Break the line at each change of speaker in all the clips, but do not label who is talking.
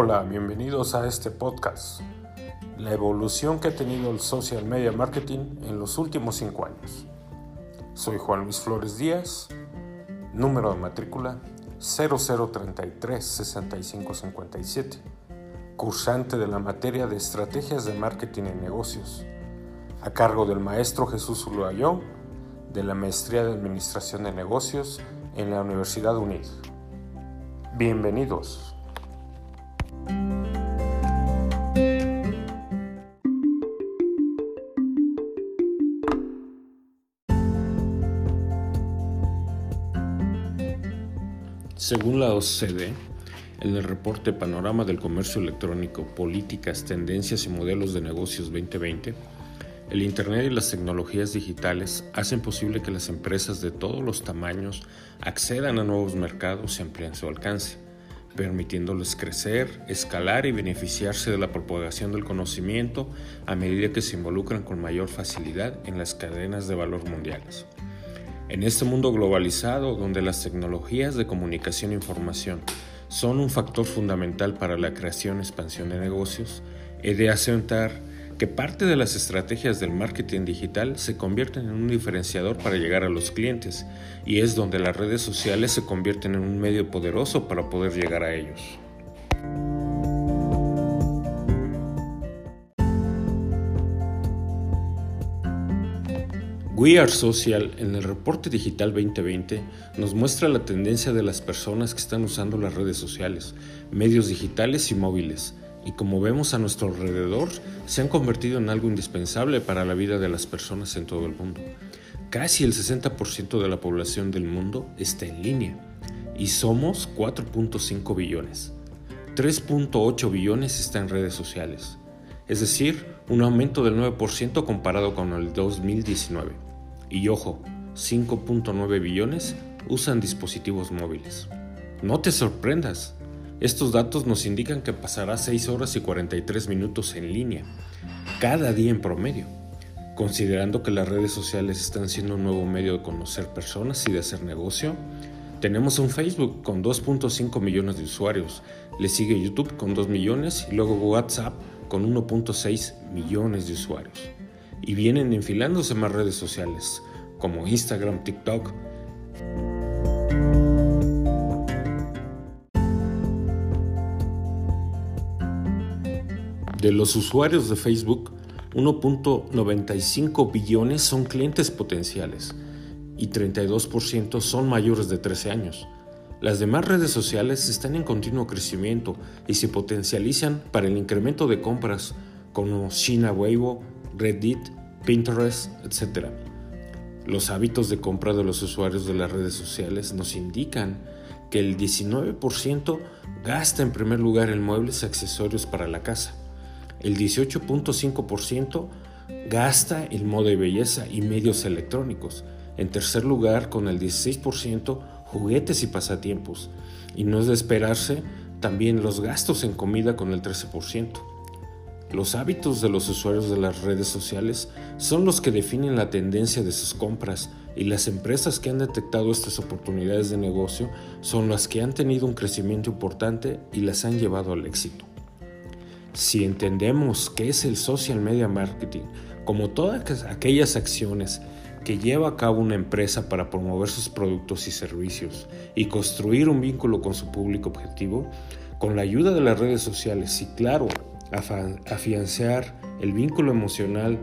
Hola, bienvenidos a este podcast. La evolución que ha tenido el social media marketing en los últimos cinco años. Soy Juan Luis Flores Díaz, número de matrícula 0033 6557, cursante de la materia de estrategias de marketing en negocios, a cargo del maestro Jesús Uluayón de la maestría de administración de negocios en la Universidad UNID. Bienvenidos. Según la OCDE, en el reporte Panorama del Comercio Electrónico, Políticas, Tendencias y Modelos de Negocios 2020, el Internet y las tecnologías digitales hacen posible que las empresas de todos los tamaños accedan a nuevos mercados y amplíen su alcance, permitiéndoles crecer, escalar y beneficiarse de la propagación del conocimiento a medida que se involucran con mayor facilidad en las cadenas de valor mundiales. En este mundo globalizado, donde las tecnologías de comunicación e información son un factor fundamental para la creación y expansión de negocios, he de asentar que parte de las estrategias del marketing digital se convierten en un diferenciador para llegar a los clientes y es donde las redes sociales se convierten en un medio poderoso para poder llegar a ellos. We Are Social en el reporte digital 2020 nos muestra la tendencia de las personas que están usando las redes sociales, medios digitales y móviles, y como vemos a nuestro alrededor, se han convertido en algo indispensable para la vida de las personas en todo el mundo. Casi el 60% de la población del mundo está en línea, y somos 4.5 billones. 3.8 billones están en redes sociales, es decir, un aumento del 9% comparado con el 2019. Y ojo, 5.9 billones usan dispositivos móviles. No te sorprendas, estos datos nos indican que pasará 6 horas y 43 minutos en línea, cada día en promedio. Considerando que las redes sociales están siendo un nuevo medio de conocer personas y de hacer negocio, tenemos un Facebook con 2.5 millones de usuarios, le sigue YouTube con 2 millones y luego WhatsApp con 1.6 millones de usuarios y vienen enfilándose más redes sociales como Instagram, TikTok. De los usuarios de Facebook, 1.95 billones son clientes potenciales y 32% son mayores de 13 años. Las demás redes sociales están en continuo crecimiento y se potencializan para el incremento de compras como China Weibo, Reddit, Pinterest, etc. Los hábitos de compra de los usuarios de las redes sociales nos indican que el 19% gasta en primer lugar en muebles y accesorios para la casa, el 18.5% gasta en moda y belleza y medios electrónicos, en tercer lugar con el 16% juguetes y pasatiempos, y no es de esperarse también los gastos en comida con el 13%. Los hábitos de los usuarios de las redes sociales son los que definen la tendencia de sus compras y las empresas que han detectado estas oportunidades de negocio son las que han tenido un crecimiento importante y las han llevado al éxito. Si entendemos qué es el social media marketing, como todas aquellas acciones que lleva a cabo una empresa para promover sus productos y servicios y construir un vínculo con su público objetivo, con la ayuda de las redes sociales y claro, afianzar el vínculo emocional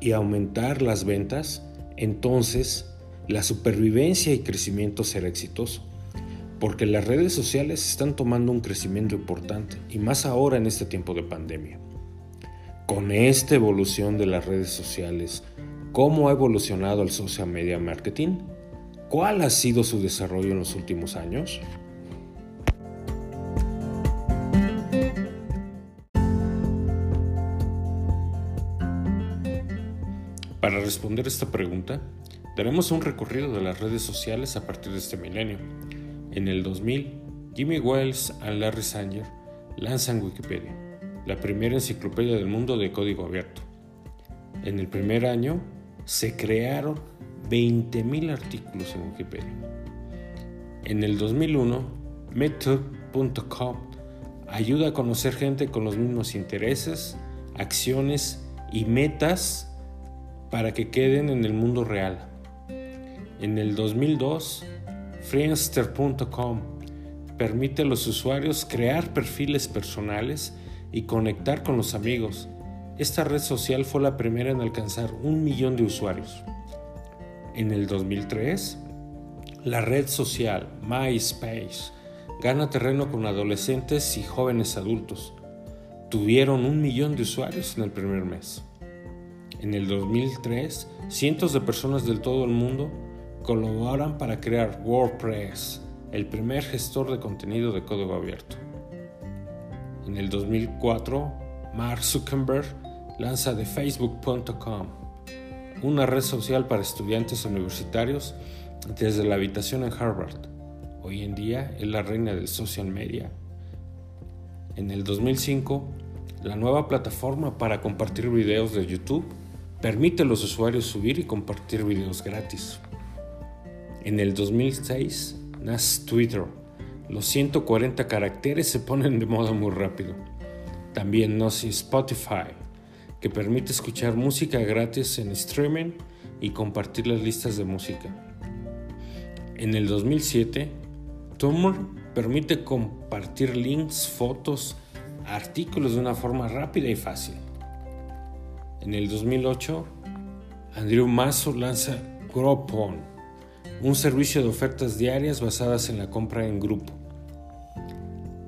y aumentar las ventas, entonces la supervivencia y crecimiento será exitoso. Porque las redes sociales están tomando un crecimiento importante y más ahora en este tiempo de pandemia. Con esta evolución de las redes sociales, ¿cómo ha evolucionado el social media marketing? ¿Cuál ha sido su desarrollo en los últimos años? Para responder esta pregunta, daremos un recorrido de las redes sociales a partir de este milenio. En el 2000, Jimmy Wells y Larry Sanger lanzan Wikipedia, la primera enciclopedia del mundo de código abierto. En el primer año se crearon 20.000 artículos en Wikipedia. En el 2001, Method.com ayuda a conocer gente con los mismos intereses, acciones y metas para que queden en el mundo real. En el 2002, Friendster.com permite a los usuarios crear perfiles personales y conectar con los amigos. Esta red social fue la primera en alcanzar un millón de usuarios. En el 2003, la red social MySpace gana terreno con adolescentes y jóvenes adultos. Tuvieron un millón de usuarios en el primer mes. En el 2003, cientos de personas de todo el mundo colaboran para crear WordPress, el primer gestor de contenido de código abierto. En el 2004, Mark Zuckerberg lanza de Facebook.com, una red social para estudiantes universitarios desde la habitación en Harvard. Hoy en día es la reina del social media. En el 2005, la nueva plataforma para compartir videos de YouTube permite a los usuarios subir y compartir videos gratis. En el 2006 nace Twitter. Los 140 caracteres se ponen de moda muy rápido. También nace Spotify, que permite escuchar música gratis en streaming y compartir las listas de música. En el 2007, Tumblr permite compartir links, fotos, artículos de una forma rápida y fácil. En el 2008, Andrew Masso lanza Groupon, un servicio de ofertas diarias basadas en la compra en grupo.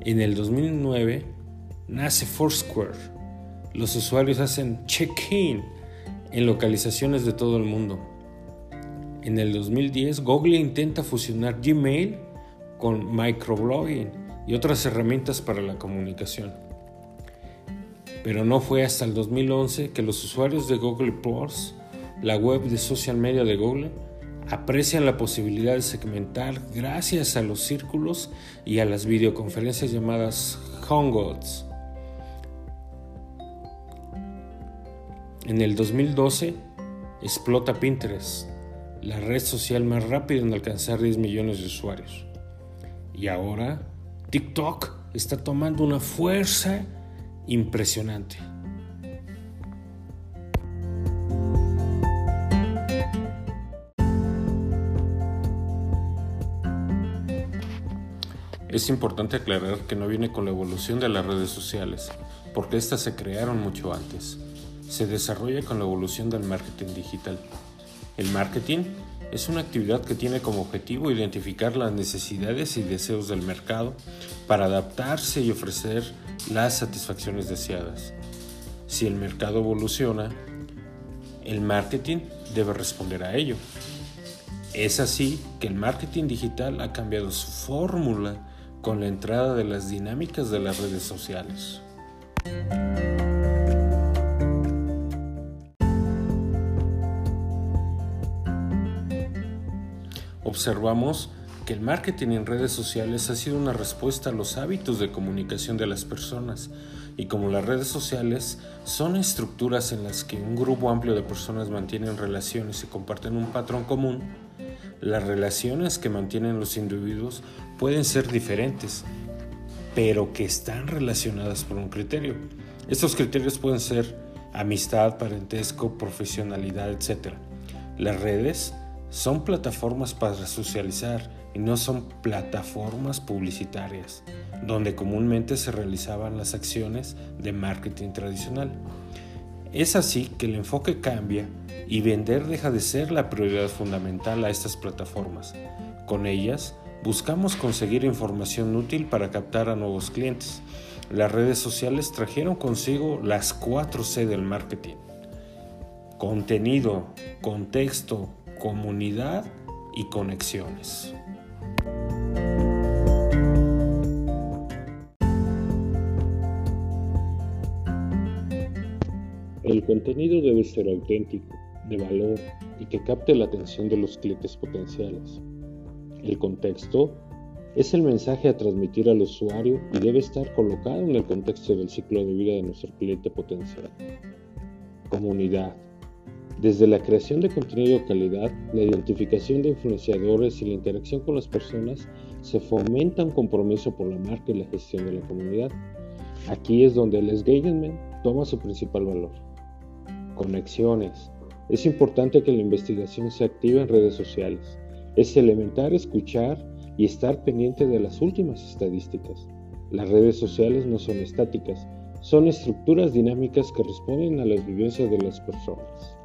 En el 2009, nace Foursquare. Los usuarios hacen check-in en localizaciones de todo el mundo. En el 2010, Google intenta fusionar Gmail con microblogging y otras herramientas para la comunicación pero no fue hasta el 2011 que los usuarios de Google Plus, la web de social media de Google, aprecian la posibilidad de segmentar gracias a los círculos y a las videoconferencias llamadas Hangouts. En el 2012 explota Pinterest, la red social más rápida en alcanzar 10 millones de usuarios. Y ahora TikTok está tomando una fuerza impresionante. Es importante aclarar que no viene con la evolución de las redes sociales, porque éstas se crearon mucho antes. Se desarrolla con la evolución del marketing digital. El marketing es una actividad que tiene como objetivo identificar las necesidades y deseos del mercado para adaptarse y ofrecer las satisfacciones deseadas. Si el mercado evoluciona, el marketing debe responder a ello. Es así que el marketing digital ha cambiado su fórmula con la entrada de las dinámicas de las redes sociales. Observamos que el marketing en redes sociales ha sido una respuesta a los hábitos de comunicación de las personas y como las redes sociales son estructuras en las que un grupo amplio de personas mantienen relaciones y comparten un patrón común, las relaciones que mantienen los individuos pueden ser diferentes, pero que están relacionadas por un criterio. Estos criterios pueden ser amistad, parentesco, profesionalidad, etc. Las redes son plataformas para socializar y no son plataformas publicitarias, donde comúnmente se realizaban las acciones de marketing tradicional. Es así que el enfoque cambia y vender deja de ser la prioridad fundamental a estas plataformas. Con ellas, buscamos conseguir información útil para captar a nuevos clientes. Las redes sociales trajeron consigo las 4 C del marketing. Contenido, contexto, comunidad y conexiones. El contenido debe ser auténtico, de valor y que capte la atención de los clientes potenciales. El contexto es el mensaje a transmitir al usuario y debe estar colocado en el contexto del ciclo de vida de nuestro cliente potencial. Comunidad. Desde la creación de contenido de calidad, la identificación de influenciadores y la interacción con las personas se fomenta un compromiso por la marca y la gestión de la comunidad. Aquí es donde el engagement toma su principal valor. Conexiones. Es importante que la investigación se active en redes sociales. Es elemental escuchar y estar pendiente de las últimas estadísticas. Las redes sociales no son estáticas, son estructuras dinámicas que responden a las vivencias de las personas.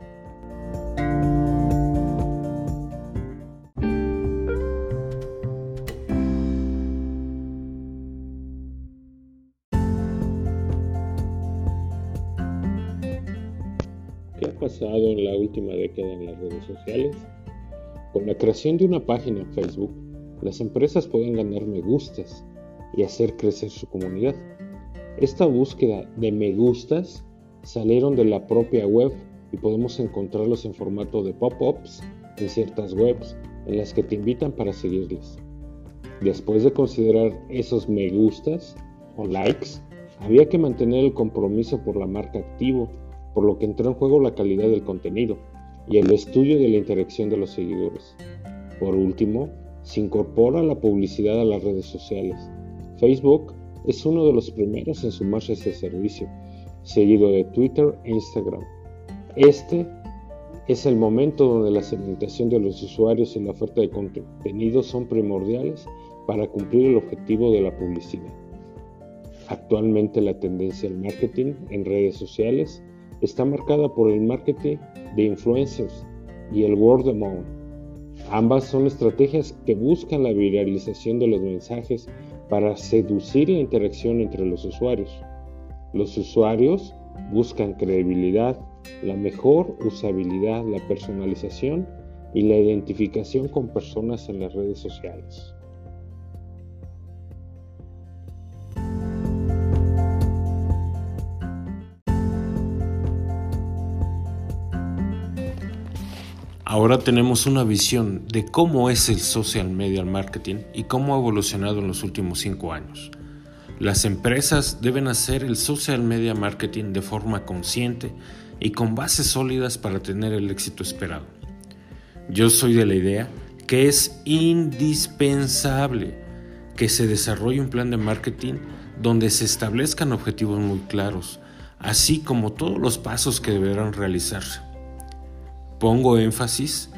En la última década en las redes sociales? Con la creación de una página en Facebook, las empresas pueden ganar me gustas y hacer crecer su comunidad. Esta búsqueda de me gustas salieron de la propia web y podemos encontrarlos en formato de pop-ups en ciertas webs en las que te invitan para seguirles. Después de considerar esos me gustas o likes, había que mantener el compromiso por la marca activo, por lo que entró en juego la calidad del contenido y el estudio de la interacción de los seguidores. Por último, se incorpora la publicidad a las redes sociales. Facebook es uno de los primeros en sumarse a este servicio, seguido de Twitter e Instagram. Este es el momento donde la segmentación de los usuarios y la oferta de contenido son primordiales para cumplir el objetivo de la publicidad. Actualmente la tendencia al marketing en redes sociales está marcada por el marketing de influencers y el word of mouth. Ambas son estrategias que buscan la viralización de los mensajes para seducir la interacción entre los usuarios. Los usuarios buscan credibilidad, la mejor usabilidad, la personalización y la identificación con personas en las redes sociales. Ahora tenemos una visión de cómo es el social media marketing y cómo ha evolucionado en los últimos cinco años. Las empresas deben hacer el social media marketing de forma consciente y con bases sólidas para tener el éxito esperado. Yo soy de la idea que es indispensable que se desarrolle un plan de marketing donde se establezcan objetivos muy claros, así como todos los pasos que deberán realizarse pongo énfasis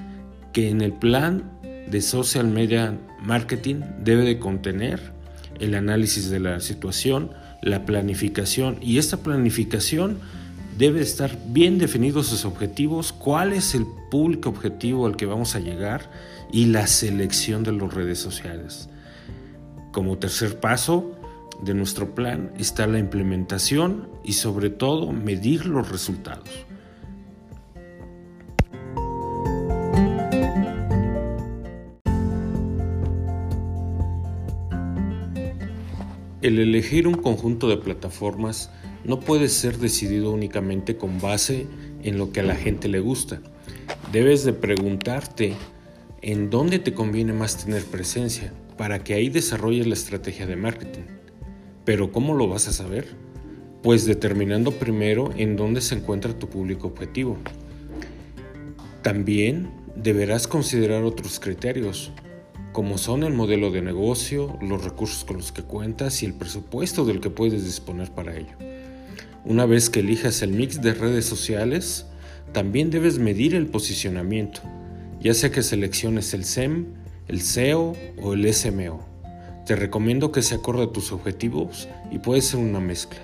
que en el plan de social media marketing debe de contener el análisis de la situación, la planificación y esta planificación debe estar bien definidos sus objetivos, cuál es el público objetivo al que vamos a llegar y la selección de las redes sociales. Como tercer paso de nuestro plan está la implementación y sobre todo medir los resultados. El elegir un conjunto de plataformas no puede ser decidido únicamente con base en lo que a la gente le gusta. Debes de preguntarte en dónde te conviene más tener presencia para que ahí desarrolles la estrategia de marketing. Pero ¿cómo lo vas a saber? Pues determinando primero en dónde se encuentra tu público objetivo. También deberás considerar otros criterios, como son el modelo de negocio, los recursos con los que cuentas y el presupuesto del que puedes disponer para ello. Una vez que elijas el mix de redes sociales, también debes medir el posicionamiento, ya sea que selecciones el SEM, el SEO o el SMO. Te recomiendo que se acorde a tus objetivos y puede ser una mezcla.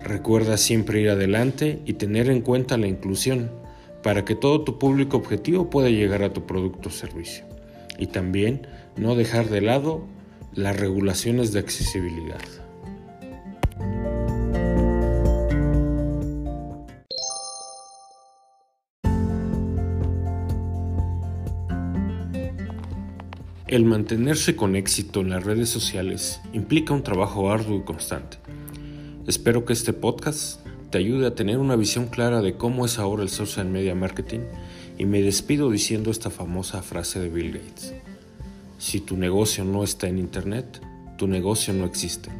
Recuerda siempre ir adelante y tener en cuenta la inclusión para que todo tu público objetivo pueda llegar a tu producto o servicio y también no dejar de lado las regulaciones de accesibilidad. El mantenerse con éxito en las redes sociales implica un trabajo arduo y constante. Espero que este podcast te ayude a tener una visión clara de cómo es ahora el social media marketing y me despido diciendo esta famosa frase de Bill Gates. Si tu negocio no está en Internet, tu negocio no existe.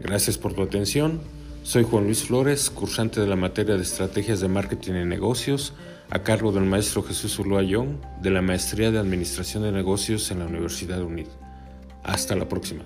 Gracias por tu atención. Soy Juan Luis Flores, cursante de la materia de Estrategias de Marketing y Negocios, a cargo del maestro Jesús Ulloa Young, de la Maestría de Administración de Negocios en la Universidad Unida. Hasta la próxima.